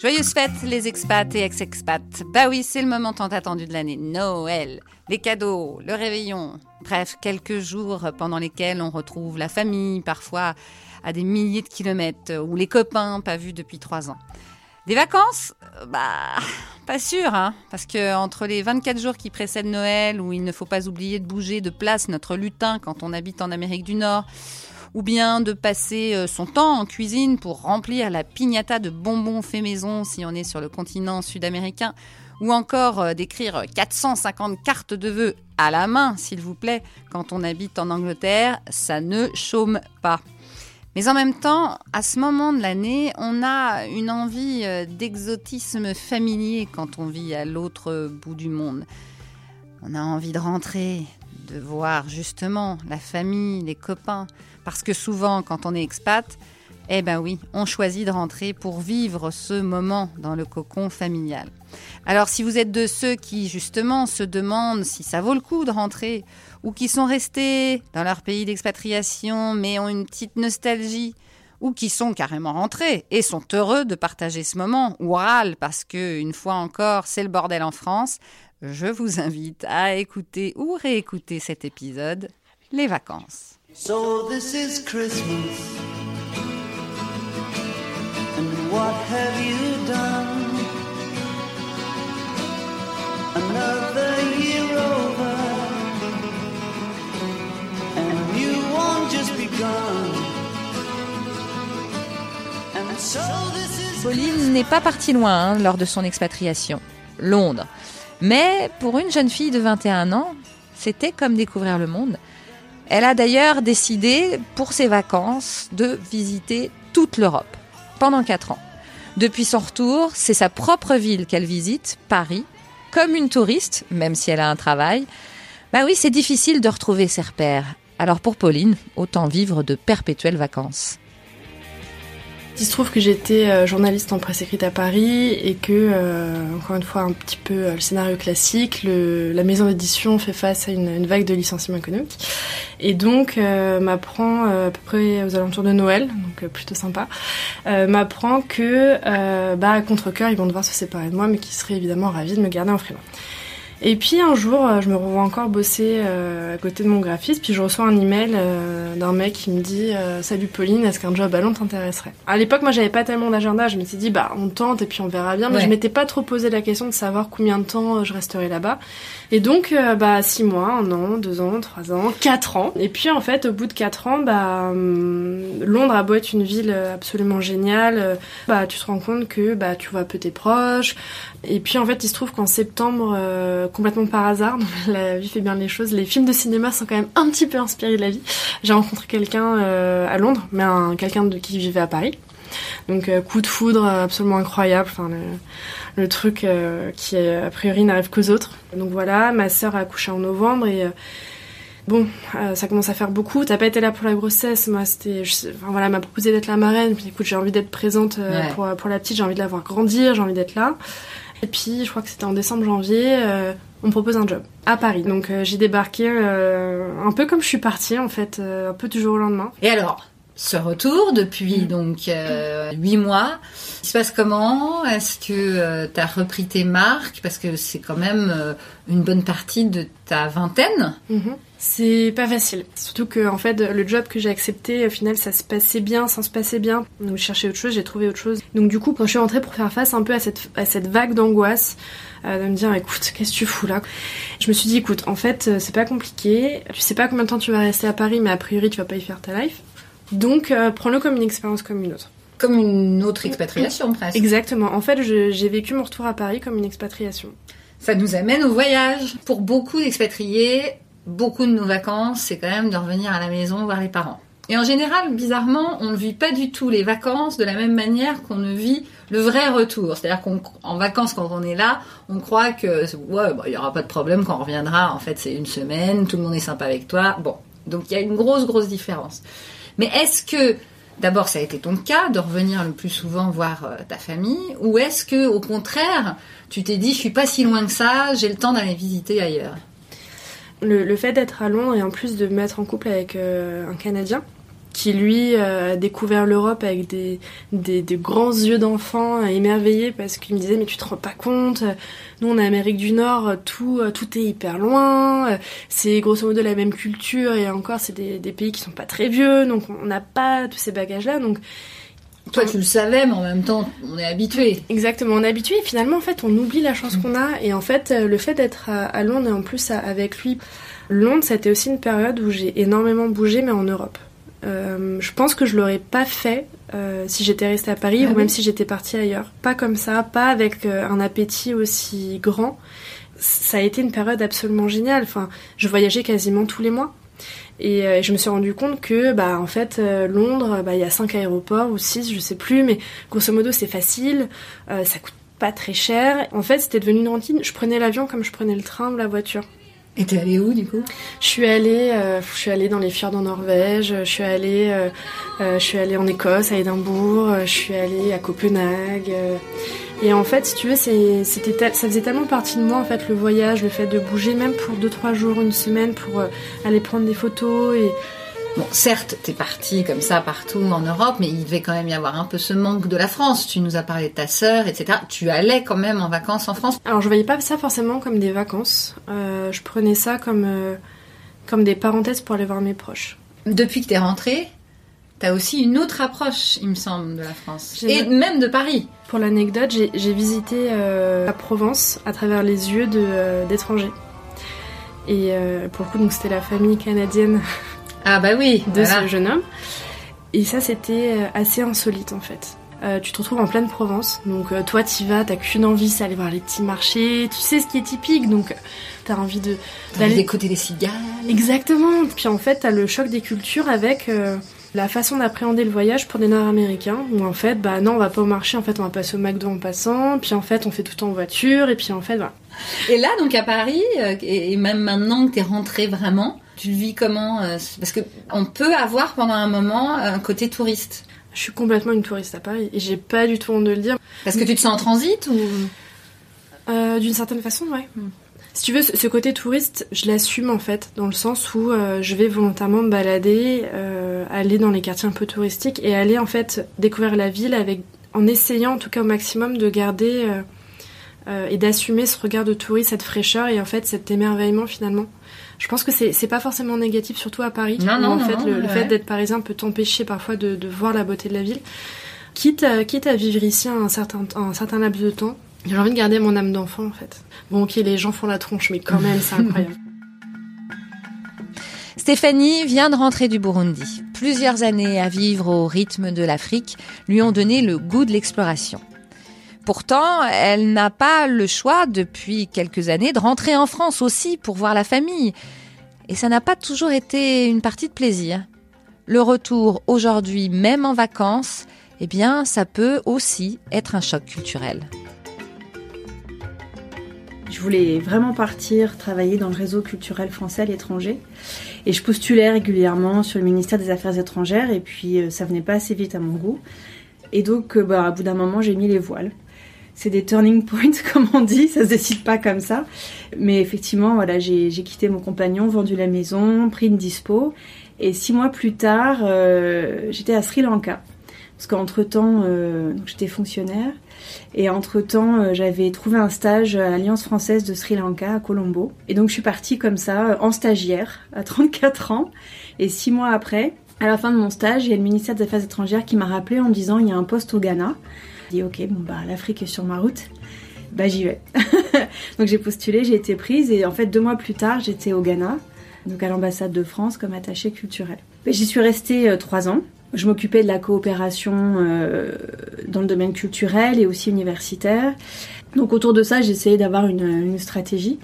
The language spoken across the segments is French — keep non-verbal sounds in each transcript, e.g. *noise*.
Joyeuses fêtes les expats et ex-expats. Bah oui, c'est le moment tant attendu de l'année. Noël, les cadeaux, le réveillon. Bref, quelques jours pendant lesquels on retrouve la famille, parfois à des milliers de kilomètres, ou les copains pas vus depuis trois ans. Des vacances? Bah, pas sûr, hein, parce que entre les 24 jours qui précèdent Noël, où il ne faut pas oublier de bouger de place notre lutin quand on habite en Amérique du Nord, ou bien de passer euh, son temps en cuisine pour remplir la piñata de bonbons faits maison si on est sur le continent sud-américain, ou encore euh, d'écrire 450 cartes de vœux à la main, s'il vous plaît, quand on habite en Angleterre, ça ne chôme pas. Mais en même temps, à ce moment de l'année, on a une envie euh, d'exotisme familier quand on vit à l'autre bout du monde. On a envie de rentrer, de voir justement la famille, les copains, parce que souvent, quand on est expat, eh ben oui, on choisit de rentrer pour vivre ce moment dans le cocon familial. Alors si vous êtes de ceux qui justement se demandent si ça vaut le coup de rentrer, ou qui sont restés dans leur pays d'expatriation mais ont une petite nostalgie, ou qui sont carrément rentrés et sont heureux de partager ce moment, ou râlent parce que, une fois encore, c'est le bordel en France, je vous invite à écouter ou réécouter cet épisode, Les vacances. So this is Christmas. And what have you done? Another year over. And you won't just begun. And so this is Pauline n'est pas partie loin hein, lors de son expatriation. Londres. Mais pour une jeune fille de 21 ans, c'était comme découvrir le monde. Elle a d'ailleurs décidé, pour ses vacances, de visiter toute l'Europe pendant quatre ans. Depuis son retour, c'est sa propre ville qu'elle visite, Paris, comme une touriste, même si elle a un travail. Bah oui, c'est difficile de retrouver ses repères. Alors pour Pauline, autant vivre de perpétuelles vacances. Il se trouve que j'étais euh, journaliste en presse écrite à Paris et que, euh, encore une fois, un petit peu euh, le scénario classique, la maison d'édition fait face à une, vague de licenciements économiques et donc m'apprend à peu près aux alentours de Noël, donc plutôt sympa, m'apprend que, bah, à contre-cœur, ils vont devoir se séparer de moi, mais qu'ils seraient évidemment ravis de me garder en freelance. Et puis un jour, euh, je me revois encore bosser euh, à côté de mon graphiste, puis je reçois un email euh, d'un mec qui me dit Salut Pauline, est-ce qu'un job à Londres t'intéresserait? À l'époque, moi, j'avais pas tellement d'agenda. Je m'étais dit Bah, on tente et puis on verra bien. Mais je m'étais pas trop posé la question de savoir combien de temps je resterais là-bas. Et donc, bah, six mois, un an, deux ans, trois ans, quatre ans. Et puis en fait, au bout de quatre ans, bah, hum, Londres a beau être une ville absolument géniale, bah, tu te rends compte que bah, tu vois peu tes proches. Et puis en fait, il se trouve qu'en septembre complètement par hasard. *laughs* la vie fait bien les choses. Les films de cinéma sont quand même un petit peu inspirés de la vie. J'ai rencontré quelqu'un euh, à Londres, mais un, quelqu'un qui vivait à Paris. Donc euh, coup de foudre absolument incroyable. Enfin le, truc euh, qui a priori n'arrive qu'aux autres. Donc voilà, ma sœur a accouché en novembre et bon, ça commence à faire beaucoup. T'as pas été là pour la grossesse, moi c'était, enfin voilà, m'a proposé d'être la marraine. Puis écoute, j'ai envie d'être présente pour, pour la petite, j'ai envie de la voir grandir, j'ai envie d'être là. Et puis, je crois que c'était en décembre-janvier, euh, on me propose un job à Paris. Donc, euh, j'ai débarqué euh, un peu comme je suis partie, en fait, un peu du jour au lendemain. Et alors, ce retour depuis donc huit mois. Il se passe comment? Est-ce que tu as repris tes marques? Parce que c'est quand même une bonne partie de ta vingtaine. Mhm. C'est pas facile. Surtout que en fait le job que j'ai accepté au final ça se passait bien sans se passer bien. Donc je cherchais autre chose, j'ai trouvé autre chose. Donc du coup quand je suis rentrée pour faire face un peu à cette, à cette vague d'angoisse, euh, de me dire écoute qu'est-ce que tu fous là? Je me suis dit écoute en fait euh, c'est pas compliqué. Tu sais pas combien de temps tu vas rester à Paris mais a priori tu vas pas y faire ta life. Donc euh, prends-le comme une expérience comme une autre. Comme une autre expatriation presque. Exactement. En fait j'ai vécu mon retour à Paris comme une expatriation. Ça nous amène au voyage. Pour beaucoup d'expatriés, beaucoup de nos vacances, c'est quand même de revenir à la maison voir les parents. Et en général, bizarrement, on ne vit pas du tout les vacances de la même manière qu'on ne vit le vrai retour. C'est-à-dire qu'en vacances, quand on est là, on croit que ouais, bah, il y aura pas de problème quand on reviendra. En fait, c'est une semaine, tout le monde est sympa avec toi. Bon, donc il y a une grosse, grosse différence. Mais est-ce que D'abord, ça a été ton cas de revenir le plus souvent voir euh, ta famille, ou est-ce que, au contraire, tu t'es dit, je suis pas si loin que ça, j'ai le temps d'aller visiter ailleurs? Le, fait d'être à Londres et en plus de me mettre en couple avec euh, un Canadien qui lui a découvert l'Europe avec des, des, grands yeux d'enfant émerveillés parce qu'il me disait mais tu te rends pas compte, nous on est Amérique du Nord, tout, tout est hyper loin, c'est grosso modo la même culture et encore c'est des, des pays qui sont pas très vieux donc on n'a pas tous ces bagages là donc toi, tu le savais, mais en même temps, on est habitué. Exactement, on est habitué. Et finalement, en fait, on oublie la chance qu'on a. Et en fait, le fait d'être à, Londres et en plus avec lui, Londres, c'était aussi une période où j'ai énormément bougé, mais en Europe. Euh, je pense que je l'aurais pas fait euh, si j'étais restée à Paris ah ou même si j'étais partie ailleurs. Pas comme ça, pas avec euh, un appétit aussi grand. Ça a été une période absolument géniale. Enfin, je voyageais quasiment tous les mois. Et je me suis rendu compte que, bah, en fait, Londres, bah, il y a cinq aéroports ou six, je sais plus, mais grosso modo, c'est facile, ça coûte pas très cher. En fait, c'était devenu une routine. Je prenais l'avion comme je prenais le train ou la voiture. Et t'es allée où du coup? Je suis allée, euh, je suis allée dans les fjords en Norvège. Je suis allée, euh, euh, je suis allée en Écosse, à Édimbourg. je suis allée à Copenhague. et en fait, si tu veux, c'était, ça faisait tellement partie de moi en fait le voyage, le fait de bouger, même pour deux trois jours, une semaine, pour aller prendre des photos et Bon, certes, t'es parti comme ça partout en Europe, mais il devait quand même y avoir un peu ce manque de la France. Tu nous as parlé de ta sœur, etc. Tu allais quand même en vacances en France Alors, je voyais pas ça forcément comme des vacances. Euh, je prenais ça comme, euh, comme des parenthèses pour aller voir mes proches. Depuis que t'es rentrée, t'as aussi une autre approche, il me semble, de la France. Et même de Paris. Pour l'anecdote, j'ai visité euh, la Provence à travers les yeux d'étrangers. Et pour le coup, donc c'était la famille canadienne *laughs* ah bah oui, de ce jeune homme. Et ça, c'était euh, assez insolite en fait. Euh, tu te retrouves en pleine Provence, donc euh, toi t'y vas, t'as qu'une envie, c'est aller voir les petits marchés, tu sais ce qui est typique, donc t'as envie de d'aller écouter les cigales. Exactement. Puis en fait t'as le choc des cultures avec la façon d'appréhender le voyage pour des Nord-Américains, où en fait bah non on va pas au marché, en fait on va passer au McDo en passant, puis en fait on fait tout en voiture, et puis en fait voilà. Et là donc à Paris, et même maintenant que t'es rentré vraiment, tu le vis comment euh, Parce que on peut avoir pendant un moment un côté touriste. Je suis complètement une touriste à Paris et j'ai pas du tout honte de le dire. Parce que tu te sens en transit ou? Euh, D'une certaine façon, ouais. Hmm. Si tu veux, ce côté touriste, je l'assume en fait, dans le sens où euh, je vais volontairement me balader, aller dans les quartiers un peu touristiques et aller en fait découvrir la ville avec, en essayant en tout cas au maximum de garder et d'assumer ce regard de touriste, cette fraîcheur et en fait cet émerveillement finalement je pense que c'est pas forcément négatif, surtout à Paris. Non, non, en fait, le, fait d'être parisien peut t'empêcher parfois de, de, voir la beauté de la ville. Quitte à, quitte à vivre ici un certain, un certain laps de temps, j'ai envie de garder mon âme d'enfant en fait. Bon, ok, les gens font la tronche, mais quand même, c'est incroyable. *laughs* Stéphanie vient de rentrer du Burundi. Plusieurs années à vivre au rythme de l'Afrique lui ont donné le goût de l'exploration. Pourtant, elle n'a pas le choix depuis quelques années de rentrer en France aussi pour voir la famille. Et ça n'a pas toujours été une partie de plaisir. Le retour aujourd'hui, même en vacances, eh bien, ça peut aussi être un choc culturel. Je voulais vraiment partir travailler dans le réseau culturel français à l'étranger. Et je postulais régulièrement sur le ministère des Affaires étrangères et puis euh, ça venait pas assez vite à mon goût. Et donc, euh, bah, à bout d'un moment, j'ai mis les voiles c'est des turning points, *laughs* comme on dit, ça se décide pas comme ça. Mais effectivement, voilà, j'ai quitté mon compagnon, vendu la maison, pris une dispo. Et six mois plus tard, euh, j'étais à Sri Lanka. Parce qu'entre-temps, euh, j'étais fonctionnaire. Et entre-temps, euh, j'avais trouvé un stage à l'Alliance française de Sri Lanka, à Colombo. Et donc, je suis partie comme ça, en stagiaire, à 34 ans. Et six mois après, à la fin de mon stage, il y a le ministère des Affaires étrangères qui m'a rappelé en me disant il y a un poste au Ghana. Dit ok, bah l'Afrique est sur ma route, bah j'y vais. *laughs* donc j'ai postulé, j'ai été prise et en fait deux mois plus tard j'étais au Ghana, donc à l'ambassade de France comme attachée culturelle. J'y suis restée euh, trois ans. Je m'occupais de la coopération euh, dans le domaine culturel et aussi universitaire. Donc autour de ça, essayé d'avoir une stratégie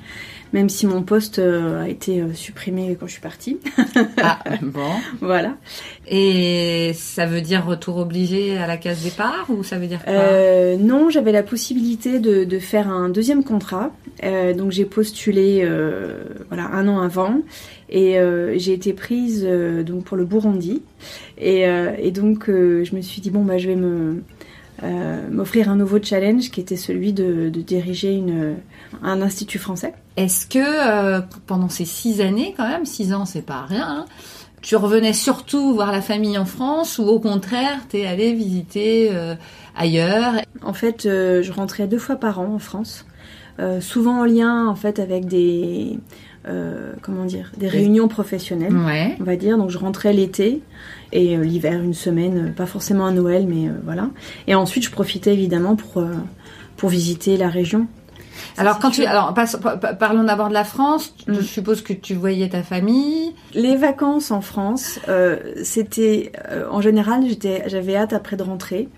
même si mon poste euh, a été euh, supprimé quand je suis partie. *laughs* ah, bon. Voilà. Et ça veut dire retour obligé à la case départ ou ça veut dire quoi? Euh, Non, j'avais la possibilité de, de, faire un deuxième contrat. Euh, donc j'ai postulé euh, voilà un an avant et j'ai été prise donc pour le Burundi et, et donc je me suis dit bon bah je vais me m'offrir un nouveau challenge qui était celui de, de diriger une, un institut français. Est-ce que euh, pendant ces six années, quand même, six ans, c'est pas rien, hein, tu revenais surtout voir la famille en France ou au contraire, t'es allé visiter euh, ailleurs? En fait, euh, je rentrais deux fois par an en France, souvent en lien en fait avec des comment dire des réunions professionnelles, Ouais. on va dire. Donc je rentrais l'été et l'hiver une semaine, pas forcément à Noël, mais voilà. Et ensuite je profitais évidemment pour pour visiter la région. Alors quand tu, alors passe- parlons d'abord de la France. Mm. Je suppose que tu voyais ta famille. Les vacances en France, euh, c'était euh, en général, j'étais, j'avais hâte après de rentrer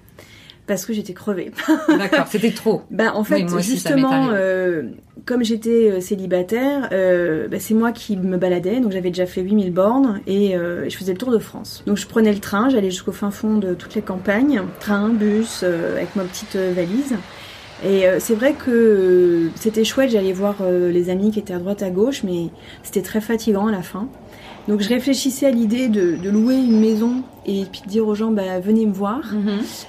parce que j'étais crevée. *laughs* D'accord, c'était trop. Ben en fait, Oui, justement, euh, comme j'étais euh, célibataire, euh, ben, c'est moi qui me baladais, donc j'avais déjà fait 8000 bornes et euh, je faisais le tour de France. Donc je prenais le train, j'allais jusqu'au fin fond de toutes les campagnes, train, bus, euh, avec ma petite euh, valise. Et euh, c'est vrai que euh, c'était chouette, j'allais voir euh, les amis qui étaient à droite à gauche, mais c'était très fatigant à la fin. Donc je réfléchissais à l'idée de, de louer une maison et puis de dire aux gens bah, venez me voir.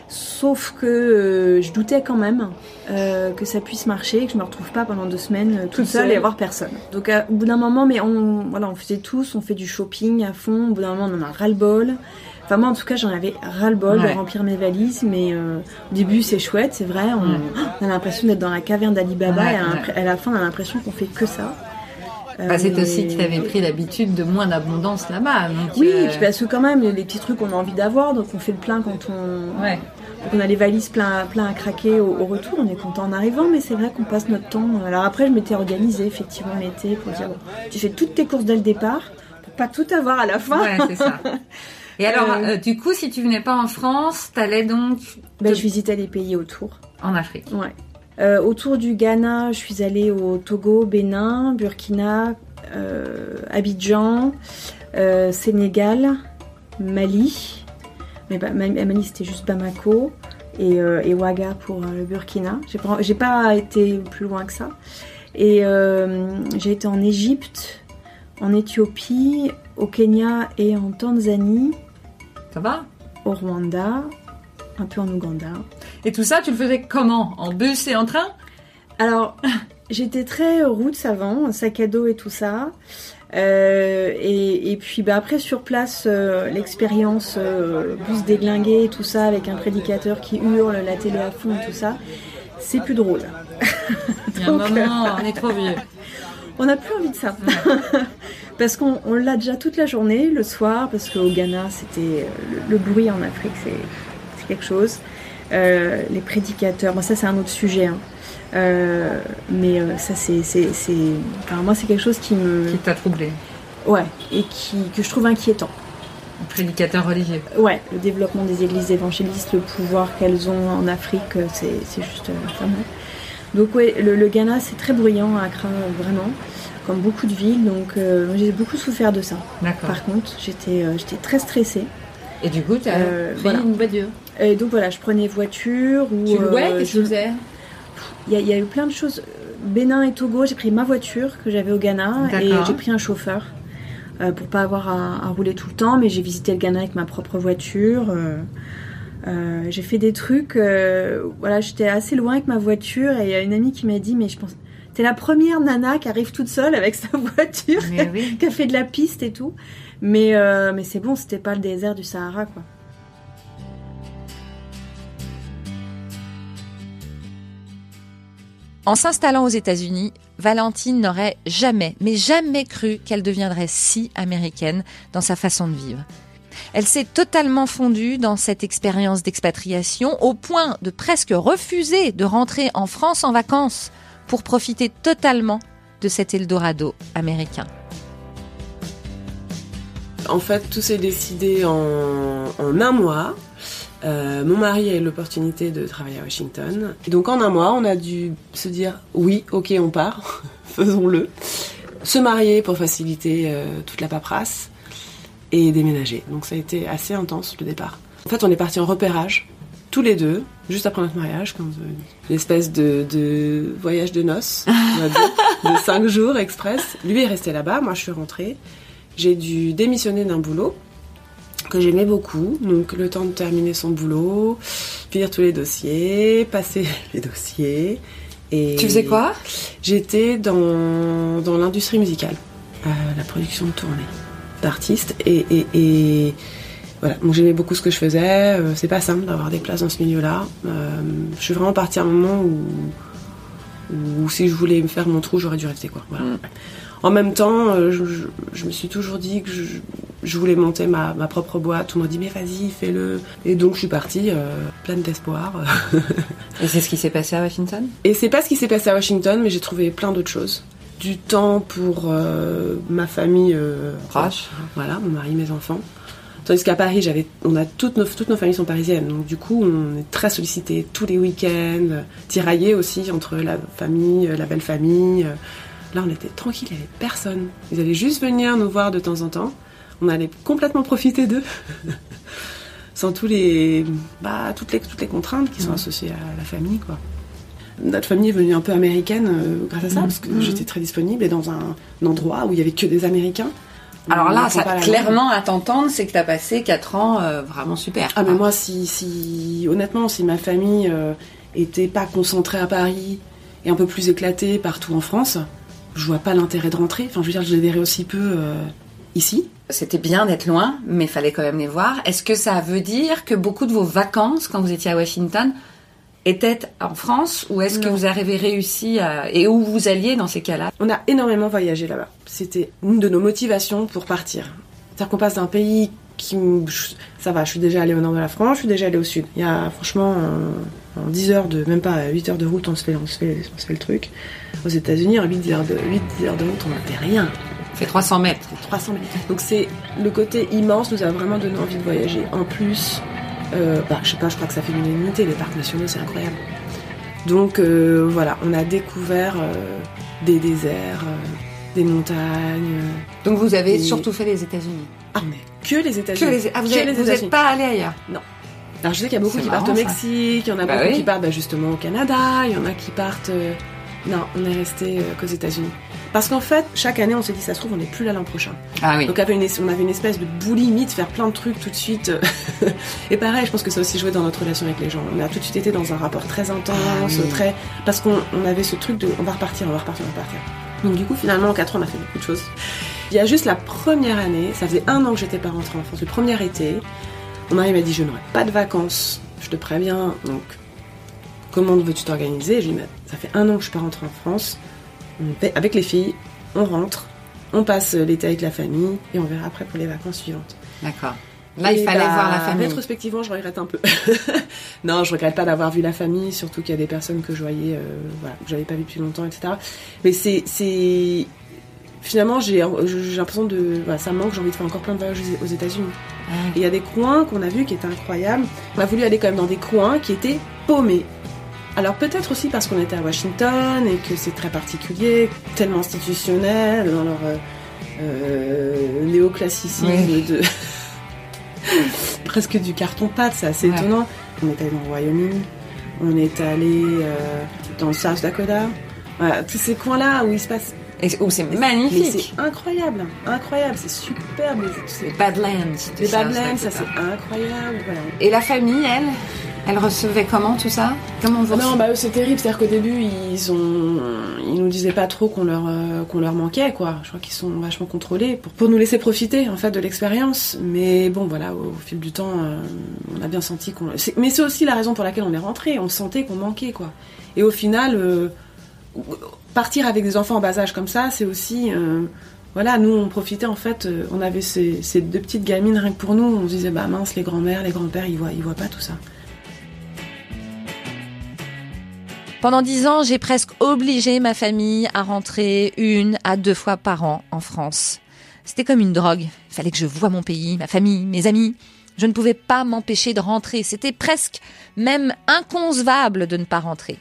Sauf que euh, je doutais quand même euh, que ça puisse marcher, que je me retrouve pas pendant deux semaines euh, toute Toute seule seule. et avoir personne. Donc au bout d'un moment, mais on, voilà, on faisait tous, on fait du shopping à fond. Au bout d'un moment, on en a ras le bol. Enfin moi, en tout cas, j'en avais ras le bol Ouais. de remplir mes valises. Mais euh, au début, c'est chouette, c'est vrai. On, a l'impression d'être dans la caverne d'Ali Baba Ouais, et à, ouais. à la fin, on a l'impression qu'on fait que ça. Bah, c'est Euh, aussi que tu avais pris l'habitude de moins d'abondance là-bas. Oui, euh, parce que quand même, les petits trucs qu'on a envie d'avoir, donc on fait le plein quand on, Ouais. Donc on a les valises plein, plein à craquer au, au retour, on est content en arrivant, mais c'est vrai qu'on passe notre temps. Alors après, je m'étais organisée effectivement l'été pour dire bon, tu fais toutes tes courses dès le départ pour pas tout avoir à la fin. Ouais, c'est ça. *laughs* Et alors, Euh, euh, du coup, si tu venais pas en France, t'allais donc Ben, te- je visitais les pays autour. en Afrique. Ouais. Euh, autour du Ghana, je suis allée au Togo, Bénin, Burkina, euh, Abidjan, euh, Sénégal, Mali. Mais bah, Ma- Mali, c'était juste Bamako. Et, euh, et Ouaga pour euh, le Burkina. J'ai pas, pas été plus loin que ça. Et j'ai été en Égypte, en Éthiopie, au Kenya et en Tanzanie, Ça va? Au Rwanda, un peu en Ouganda. Et tout ça, tu le faisais comment? En bus et en train? Alors, *laughs* j'étais très route avant, sac à dos et tout ça. Euh, et, et puis bah, après sur place, euh, l'expérience euh, bus déglingué, et tout ça, avec un prédicateur qui hurle, la télé à fond et tout ça, c'est plus drôle. *laughs* Il y a un moment, on est trop vieux. *laughs* On n'a plus envie de ça. parce qu'on on l'a déjà toute la journée, le soir, parce qu'au Ghana, c'était euh, le, le bruit en Afrique, c'est quelque chose. Euh, les prédicateurs, bon, ça c'est un autre sujet. hein. Euh, mais euh, ça c'est, enfin, moi c'est quelque chose qui me, Qui t'a troublé ouais, et qui que je trouve inquiétant. Un prédicateur religieux. Ouais, le développement des églises évangélistes, le pouvoir qu'elles ont en Afrique, c'est, juste. Donc ouais, le, le Ghana c'est très bruyant à Accra, vraiment, comme beaucoup de villes. Donc euh, j'ai beaucoup souffert de ça. D'accord. Par contre, j'étais, euh, j'étais très stressée. Et du coup, tu as Euh, pris voilà. une voiture. Et donc voilà, je prenais voiture ou Tu louais euh, Qu'est-ce que je- tu faisais Il y, a- il y a eu plein de choses. Bénin et Togo, j'ai pris ma voiture que j'avais au Ghana et j'ai pris un chauffeur euh, pour pas avoir à, à rouler tout le temps. Mais j'ai visité le Ghana avec ma propre voiture. euh, euh, j'ai fait des trucs. euh, voilà, j'étais assez loin avec ma voiture et il y a une amie qui m'a dit mais je pense t'es la première nana qui arrive toute seule avec sa *laughs* voiture, oui. qui a fait de la piste et tout. Mais euh, mais c'est bon, c'était pas le désert du Sahara quoi. En s'installant aux États-Unis, Valentine n'aurait jamais, mais jamais cru qu'elle deviendrait si américaine dans sa façon de vivre. Elle s'est totalement fondue dans cette expérience d'expatriation au point de presque refuser de rentrer en France en vacances pour profiter totalement de cet Eldorado américain. En fait, tout s'est décidé en, un mois. Euh, mon mari a eu l'opportunité de travailler à Washington. Donc en un mois, on a dû se dire oui, ok, on part, *laughs* faisons-le. Se marier pour faciliter euh, toute la paperasse et déménager. Donc ça a été assez intense le départ. En fait, on est parti en repérage, tous les deux, juste après notre mariage, comme euh, une espèce de, de voyage de noces, dire, *laughs* de cinq jours express. Lui est resté là-bas, moi je suis rentrée. J'ai dû démissionner d'un boulot que j'aimais beaucoup, donc le temps de terminer son boulot, finir tous les dossiers, passer *laughs* les dossiers. Et Tu faisais quoi? J'étais dans, dans l'industrie musicale, euh, la production de tournée. d'artiste et, et, et voilà, j'aimais beaucoup ce que je faisais. Euh, c'est pas simple d'avoir des places dans ce milieu-là. Euh, je suis vraiment partie à un moment où, si je voulais me faire mon trou, j'aurais dû rester quoi. Voilà. Mm. En même temps, euh, je, je- je me suis toujours dit que je, je voulais monter ma, ma propre boîte. On m'a dit mais vas-y, fais-le. Et donc je suis partie euh, pleine d'espoir. *laughs* Et c'est ce qui s'est passé à Washington? Et c'est pas ce qui s'est passé à Washington, mais j'ai trouvé plein d'autres choses. Du temps pour euh, ma famille euh, Proche. voilà, mon mari, mes enfants. Tandis qu'à Paris, j'avais, on a toutes nos, toutes nos familles sont parisiennes, donc du coup, on est très sollicité tous les week-ends, tiraillés aussi entre la famille, euh, la belle famille. euh. Là, on était tranquille, il n'y avait personne. Ils allaient juste venir nous voir de temps en temps. On allait complètement profiter d'eux, *laughs* sans tous les, bah, toutes les, toutes les contraintes qui sont associées à la famille, quoi. Notre famille est venue un peu américaine euh, grâce à ça, parce que j'étais très disponible et dans un, un endroit où il y avait que des Américains. Alors là, ça, clairement, à t'entendre, c'est que t'as passé 4 ans euh, vraiment super. Ah mais moi si, si honnêtement si ma famille euh, était pas concentrée à Paris et un peu plus éclatée partout en France, je vois pas l'intérêt de rentrer. Enfin je veux dire je les verrais aussi peu euh, ici. C'était bien d'être loin, mais fallait quand même les voir. Est-ce que ça veut dire que beaucoup de vos vacances, quand vous étiez à Washington, étaient en France ou est-ce que vous avez réussi à... et où vous alliez dans ces cas-là? On a énormément voyagé là-bas. C'était une de nos motivations pour partir. C'est-à-dire qu'on passe d'un pays qui ça va, je suis déjà allée au nord de la France, je suis déjà allée au sud. Il y a franchement en, en 10 heures de même pas 8 heures de route, on se fait on se fait, on se fait le truc. Aux États-Unis, en 8 heures de 8 heures de route, on n'a fait rien. Fait 300 mètres. 300 000. Donc c'est le côté immense nous a vraiment donné envie de voyager. En plus, euh, bah, je sais pas, je crois que ça fait l'unanimité. Les parcs nationaux, c'est incroyable. Donc euh, voilà, on a découvert euh, des déserts, des montagnes. Donc vous avez surtout fait les États-Unis. Ah mais que les États-Unis. les... Ah, vous n'êtes pas allé ailleurs Alors je sais qu'il y a beaucoup qui partent au. Mexique, il y en a Bah beaucoup oui. qui partent bah, justement au Canada, il y en a qui partent. Non, on est resté qu'aux États-Unis. Parce qu'en fait, chaque année, on s'est dit, ça se trouve, on n'est plus là l'an prochain. Ah oui. Donc on avait, une, on avait une espèce de boulimie de faire plein de trucs tout de suite. *laughs* Et pareil, je pense que ça a aussi joué dans notre relation avec les gens. On a tout de suite été dans un rapport très intense, Ah oui. très parce qu'on on avait ce truc de on va repartir, on va repartir, on va repartir. Donc du coup, finalement, en 4 ans, on a fait beaucoup de choses. Il y a juste la première année, ça faisait un an que j'étais pas rentrée en France, le premier été, mon mari m'a dit je n'aurai pas de vacances, je te préviens, donc comment veux-tu t'organiser? Je lui ai dit Mais ça fait un an que je suis pas rentrée en France, avec les filles, on rentre, on passe l'été avec la famille et on verra après pour les vacances suivantes. D'accord. Là, il fallait bah, voir la famille. Rétrospectivement, je regrette un peu. *laughs* non, je regrette pas d'avoir vu la famille, surtout qu'il y a des personnes que je voyais, euh, voilà, que j'avais pas vu depuis longtemps, etc. Mais c'est, c'est, finalement, j'ai, j'ai l'impression de, voilà, ça me manque, j'ai envie de faire encore plein de voyages aux aux États-Unis. Ah. Et il y a des coins qu'on a vus qui étaient incroyables. On a voulu aller quand même dans des coins qui étaient paumés. Alors peut-être aussi parce qu'on était à Washington et que c'est très particulier, tellement institutionnel dans leur euh, euh, néoclassicisme Oui. de *laughs* presque du carton-pâte, c'est assez Ouais. étonnant. On est allé dans le Wyoming, on est allé euh, dans le South Dakota. Voilà, tous ces coins-là où il se passe. Et c'est magnifique. c'est incroyable, incroyable, c'est superbe. les- Badlands. Les Badlands, ça c'est incroyable. Voilà. Et la famille, elle? Elle recevait comment tout ça? Comment vous non, bah c'est terrible. C'est-à-dire qu'au début, ils ont, ils nous disaient pas trop qu'on leur, euh, qu'on leur manquait, quoi. Je crois qu'ils sont vachement contrôlés pour, pour nous laisser profiter, en fait, de l'expérience. Mais bon, voilà, au, fil du temps, euh, on a bien senti qu'on. Mais c'est aussi la raison pour laquelle on est rentré. On sentait qu'on manquait, quoi. Et au final, euh, partir avec des enfants en bas âge comme ça, c'est aussi. voilà, nous on profitait en fait, on avait ces, ces deux petites gamines rien que pour nous, on se disait bah mince les grands-mères, les grands-pères ils voient, ils voient pas tout ça. Pendant dix ans, j'ai presque obligé ma famille à rentrer une à deux fois par an en France. C'était comme une drogue. Il fallait que je voie mon pays, ma famille, mes amis. Je ne pouvais pas m'empêcher de rentrer. C'était presque même inconcevable de ne pas rentrer.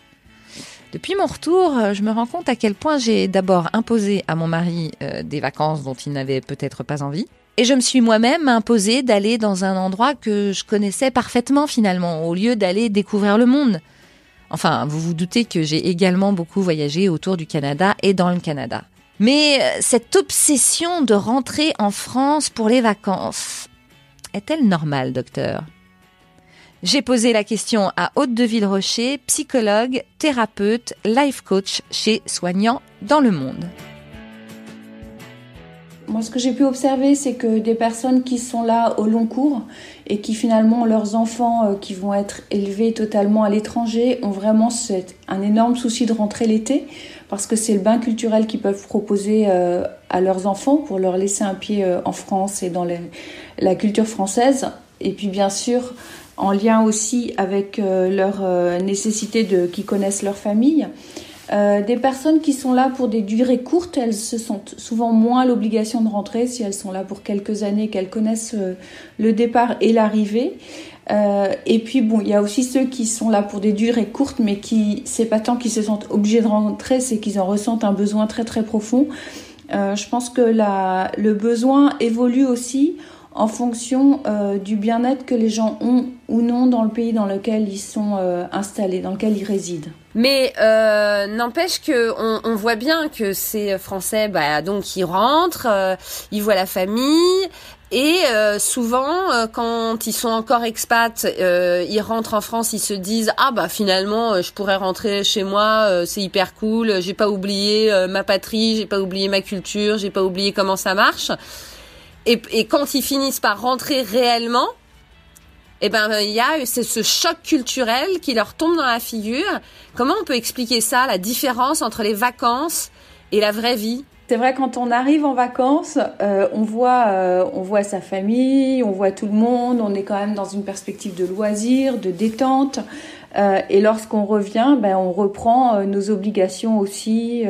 Depuis mon retour, euh, je me rends compte à quel point j'ai d'abord imposé à mon mari euh, des vacances dont il n'avait peut-être pas envie. Et je me suis moi-même imposé d'aller dans un endroit que je connaissais parfaitement finalement, au lieu d'aller découvrir le monde. Enfin, vous vous doutez que j'ai également beaucoup voyagé autour du Canada et dans le Canada. Mais euh, cette obsession de rentrer en France pour les vacances, est-elle normale, docteur? J'ai posé la question à Haute de Villerocher, psychologue, thérapeute, life coach chez Soignant dans le monde. Moi, ce que j'ai pu observer, c'est que des personnes qui sont là au long cours et qui finalement leurs enfants euh, qui vont être élevés totalement à l'étranger ont vraiment un énorme souci de rentrer l'été parce que c'est le bain culturel qu'ils peuvent proposer euh, à leurs enfants pour leur laisser un pied euh, en France et dans la culture française. Et puis bien sûr, en lien aussi avec leur nécessité de qu'ils connaissent leur famille. Euh, des personnes qui sont là pour des durées courtes, elles se sentent souvent moins l'obligation de rentrer si elles sont là pour quelques années, qu'elles connaissent euh, le départ et l'arrivée. Euh, et puis bon, il y a aussi ceux qui sont là pour des durées courtes, mais qui c'est pas tant qu'ils se sentent obligés de rentrer, c'est qu'ils en ressentent un besoin très très profond. je pense que le besoin évolue aussi en fonction du bien-être que les gens ont ou non dans le pays dans lequel ils sont installés, dans lequel ils résident. Mais euh, n'empêche que on, on, voit bien que ces Français, bah, donc ils rentrent, euh, ils voient la famille. Et euh, souvent, euh, quand ils sont encore expats, ils rentrent en France, ils se disent ah bah finalement, je pourrais rentrer chez moi, c'est hyper cool, j'ai pas oublié ma patrie, j'ai pas oublié ma culture, j'ai pas oublié comment ça marche. Et, et quand ils finissent par rentrer réellement, eh ben il y a ce choc culturel qui leur tombe dans la figure. Comment on peut expliquer ça, la différence entre les vacances et la vraie vie? C'est vrai quand on arrive en vacances, euh, on voit euh, on voit sa famille, on voit tout le monde, on est quand même dans une perspective de loisir, de détente. Euh, et lorsqu'on revient, ben on reprend nos obligations aussi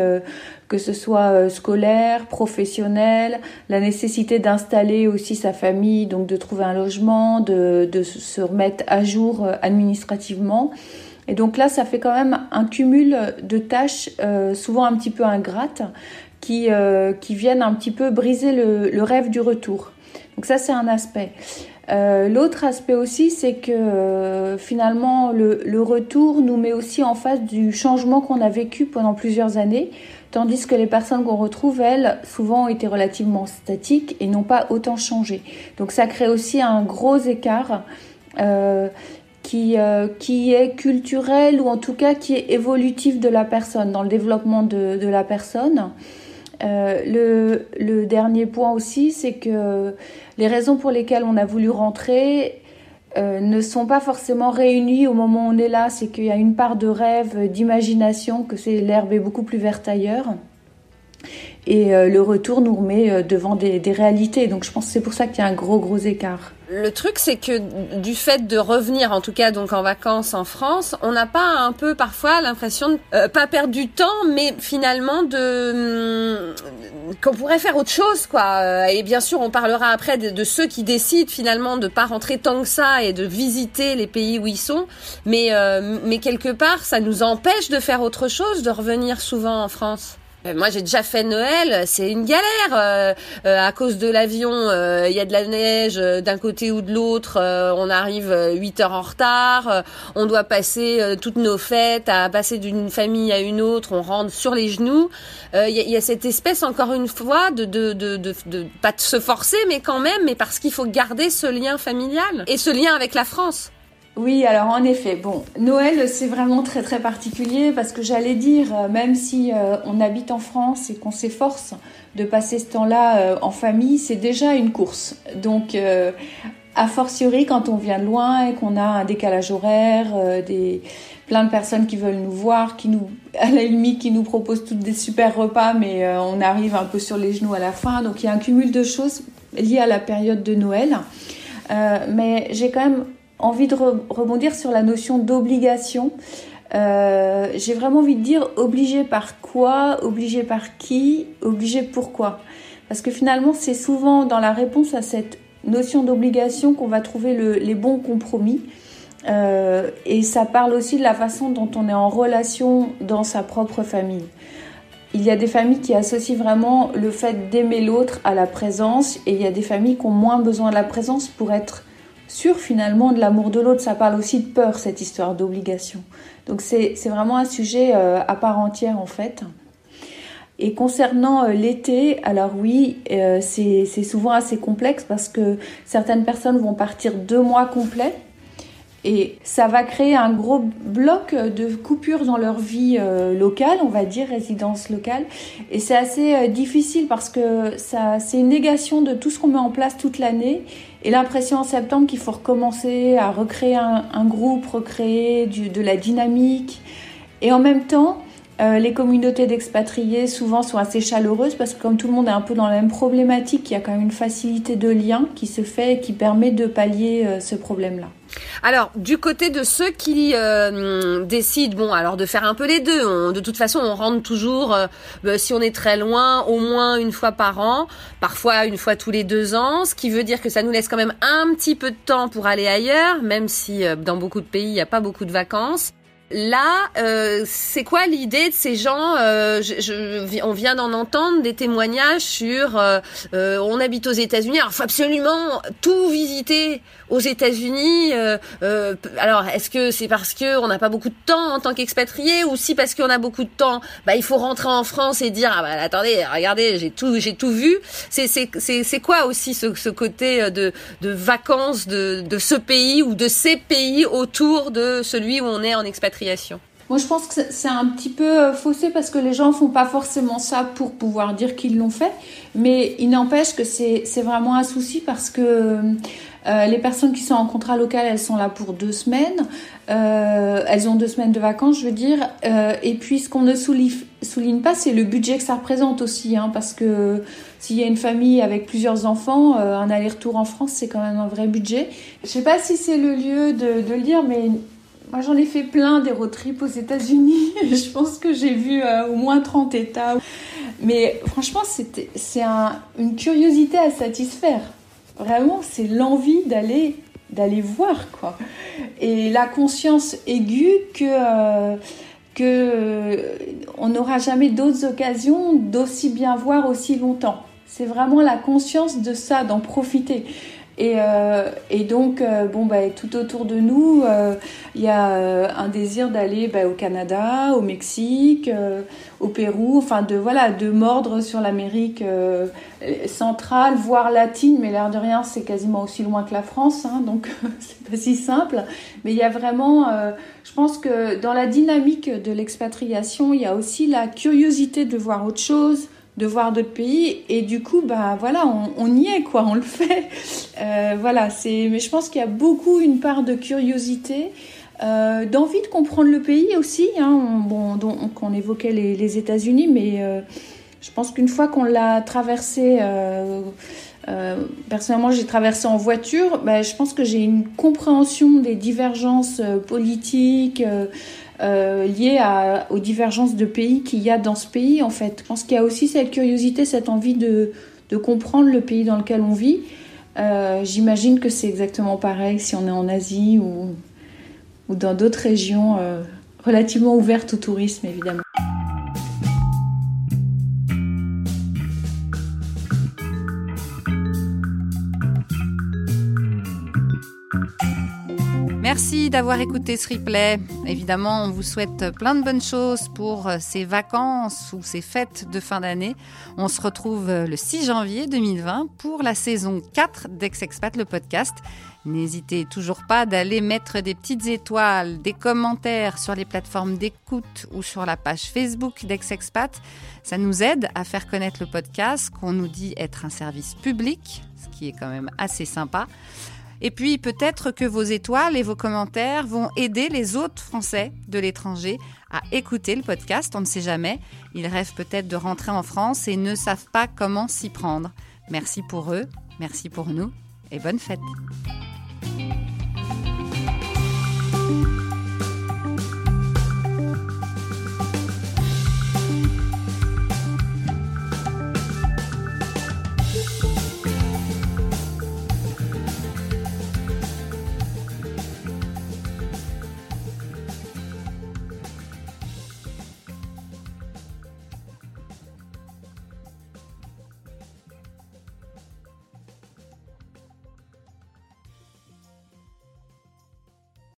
que ce soit euh, scolaire, professionnel, la nécessité d'installer aussi sa famille, donc de trouver un logement, de, de se remettre à jour euh, administrativement. Et donc là, ça fait quand même un cumul de tâches, euh, souvent un petit peu ingrates, qui, qui viennent un petit peu briser le, le rêve du retour. Donc ça, c'est un aspect. L'autre aspect aussi, c'est que finalement, le, le, retour nous met aussi en face du changement qu'on a vécu pendant plusieurs années tandis que les personnes qu'on retrouve, elles, souvent ont été relativement statiques et n'ont pas autant changé. Donc ça crée aussi un gros écart euh, qui, euh, qui est culturel ou en tout cas qui est évolutif de la personne, dans le développement de, de la personne. Euh, le, le, dernier point aussi, c'est que les raisons pour lesquelles on a voulu rentrer euh, ne sont pas forcément réunis au moment où on est là. C'est qu'il y a une part de rêve, d'imagination, que c'est l'herbe est beaucoup plus verte ailleurs. Et euh, le retour nous remet euh, devant des, des réalités. Donc je pense que c'est pour ça qu'il y a un gros gros écart. Le truc, c'est que du fait de revenir, en tout cas donc en vacances en France, on n'a pas un peu parfois l'impression de euh, pas perdre du temps, mais finalement de hum, qu'on pourrait faire autre chose, quoi. Euh, et bien sûr, on parlera après de, ceux qui décident finalement de pas rentrer tant que ça et de visiter les pays où ils sont, mais euh, mais quelque part, ça nous empêche de faire autre chose, de revenir souvent en France. Euh, moi, j'ai déjà fait Noël, c'est une galère euh, euh, à cause de l'avion. Il y a de la neige d'un côté ou de l'autre. on arrive 8 heures en retard. on doit passer toutes nos fêtes à passer d'une famille à une autre. On rentre sur les genoux. Il y, y, a cette espèce, encore une fois, de, de, de, de, de pas de se forcer, mais quand même, mais parce qu'il faut garder ce lien familial et ce lien avec la France. Oui, alors en effet, bon, Noël c'est vraiment très très particulier parce que j'allais dire, euh, même si euh, on habite en France et qu'on s'efforce de passer ce temps-là euh, en famille, c'est déjà une course. Donc, a fortiori quand on vient de loin et qu'on a un décalage horaire, des plein de personnes qui veulent nous voir, qui nous, *laughs* à la limite, qui nous proposent toutes des super repas, mais on arrive un peu sur les genoux à la fin. Donc il y a un cumul de choses liées à la période de Noël. mais j'ai quand même envie de rebondir sur la notion d'obligation. Euh, j'ai vraiment envie de dire obligé par quoi, obligé par qui, obligé pourquoi? Parce que finalement, c'est souvent dans la réponse à cette notion d'obligation qu'on va trouver le, les bons compromis. Euh, et ça parle aussi de la façon dont on est en relation dans sa propre famille. Il y a des familles qui associent vraiment le fait d'aimer l'autre à la présence et il y a des familles qui ont moins besoin de la présence pour être sur finalement de l'amour de l'autre. Ça parle aussi de peur, cette histoire d'obligation. Donc c'est vraiment un sujet euh, à part entière en fait. Et concernant euh, l'été, alors oui, euh, c'est souvent assez complexe parce que certaines personnes vont partir deux mois complets Et ça va créer un gros bloc de coupures dans leur vie euh, locale, on va dire, résidence locale. Et c'est assez euh, difficile parce que c'est une négation de tout ce qu'on met en place toute l'année. Et l'impression en septembre qu'il faut recommencer à recréer un, groupe, recréer de la dynamique. Et en même temps, euh, les communautés d'expatriés souvent sont assez chaleureuses parce que comme tout le monde est un peu dans la même problématique, il y a quand même une facilité de lien qui se fait et qui permet de pallier ce problème-là. Alors, du côté de ceux qui euh, décident, bon, alors de faire un peu les deux. de toute façon, on rentre toujours, bah, si on est très loin, au moins une fois par an, parfois une fois tous les deux ans, ce qui veut dire que ça nous laisse quand même un petit peu de temps pour aller ailleurs, même si dans beaucoup de pays, il n'y a pas beaucoup de vacances. Là, euh, c'est quoi l'idée de ces gens euh, je, On vient d'en entendre des témoignages sur euh, on habite aux États-Unis, alors faut absolument tout visiter aux États-Unis. alors, est-ce que c'est parce que on n'a pas beaucoup de temps en tant qu'expatrié, ou si parce qu'on a beaucoup de temps, bah il faut rentrer en France et dire ah bah attendez, regardez, j'ai tout j'ai tout vu. C'est c'est c'est quoi aussi ce, ce côté de de vacances de de ce pays ou de ces pays autour de celui où on est en expatrié moi, je pense que c'est un petit peu euh, faussé parce que les gens font pas forcément ça pour pouvoir dire qu'ils l'ont fait, mais il n'empêche que c'est vraiment un souci parce que euh, les personnes qui sont en contrat local, elles sont là pour deux semaines, euh, elles ont deux semaines de vacances, je veux dire, et puis ce qu'on ne souligne, pas, c'est le budget que ça représente aussi, hein, parce que s'il y a une famille avec plusieurs enfants, un aller-retour en France, c'est quand même un vrai budget. Je sais pas si c'est le lieu de, de le dire, mais moi, j'en ai fait plein des road trips aux États-Unis. *laughs* je pense que j'ai vu euh, au moins 30 États. Mais franchement, c'est un, une curiosité à satisfaire. Vraiment, c'est l'envie d'aller voir quoi. Et la conscience aiguë que euh, que euh, on n'aura jamais d'autres occasions d'aussi bien voir aussi longtemps. C'est vraiment la conscience de ça, d'en profiter. Et, euh, et donc, euh, bon, bah, tout autour de nous, euh, il y a euh, un désir d'aller bah, au Canada, au Mexique, euh, au Pérou, enfin de voilà, de mordre sur l'Amérique centrale, voire latine, mais l'air de rien, c'est quasiment aussi loin que la France, hein, donc *laughs* c'est pas si simple. Mais il y a vraiment, je pense que dans la dynamique de l'expatriation, il y a aussi la curiosité de voir autre chose de voir d'autres pays et du coup bah voilà on, y est quoi on le fait *laughs* euh, voilà c'est mais je pense qu'il y a beaucoup une part de curiosité euh, d'envie de comprendre le pays aussi hein, on, bon donc on évoquait les, États-Unis mais euh, je pense qu'une fois qu'on l'a traversé personnellement, j'ai traversé en voiture. bah je pense que j'ai une compréhension des divergences politiques, euh, à, aux divergences de pays qu'il y a dans ce pays, en fait. Je pense qu'il y a aussi cette curiosité, cette envie de, de comprendre le pays dans lequel on vit. Euh, J'imagine que c'est exactement pareil si on est en Asie ou, ou dans d'autres régions euh, relativement ouvertes au tourisme, évidemment. Merci d'avoir écouté ce replay. Évidemment, on vous souhaite plein de bonnes choses pour euh, ces vacances ou ces fêtes de fin d'année. On se retrouve euh, le 6 janvier 2020 pour la saison 4 d'Ex-Expat, le podcast. N'hésitez toujours pas d'aller mettre des petites étoiles, des commentaires sur les plateformes d'écoute ou sur la page Facebook d'Ex-Expat. Ça nous aide à faire connaître le podcast qu'on nous dit être un service public, ce qui est quand même assez sympa. Et puis peut-être que vos étoiles et vos commentaires vont aider les autres Français de l'étranger à écouter le podcast, on ne sait jamais. Ils rêvent peut-être de rentrer en France et ne savent pas comment s'y prendre. Merci pour eux, merci pour nous et bonne fête.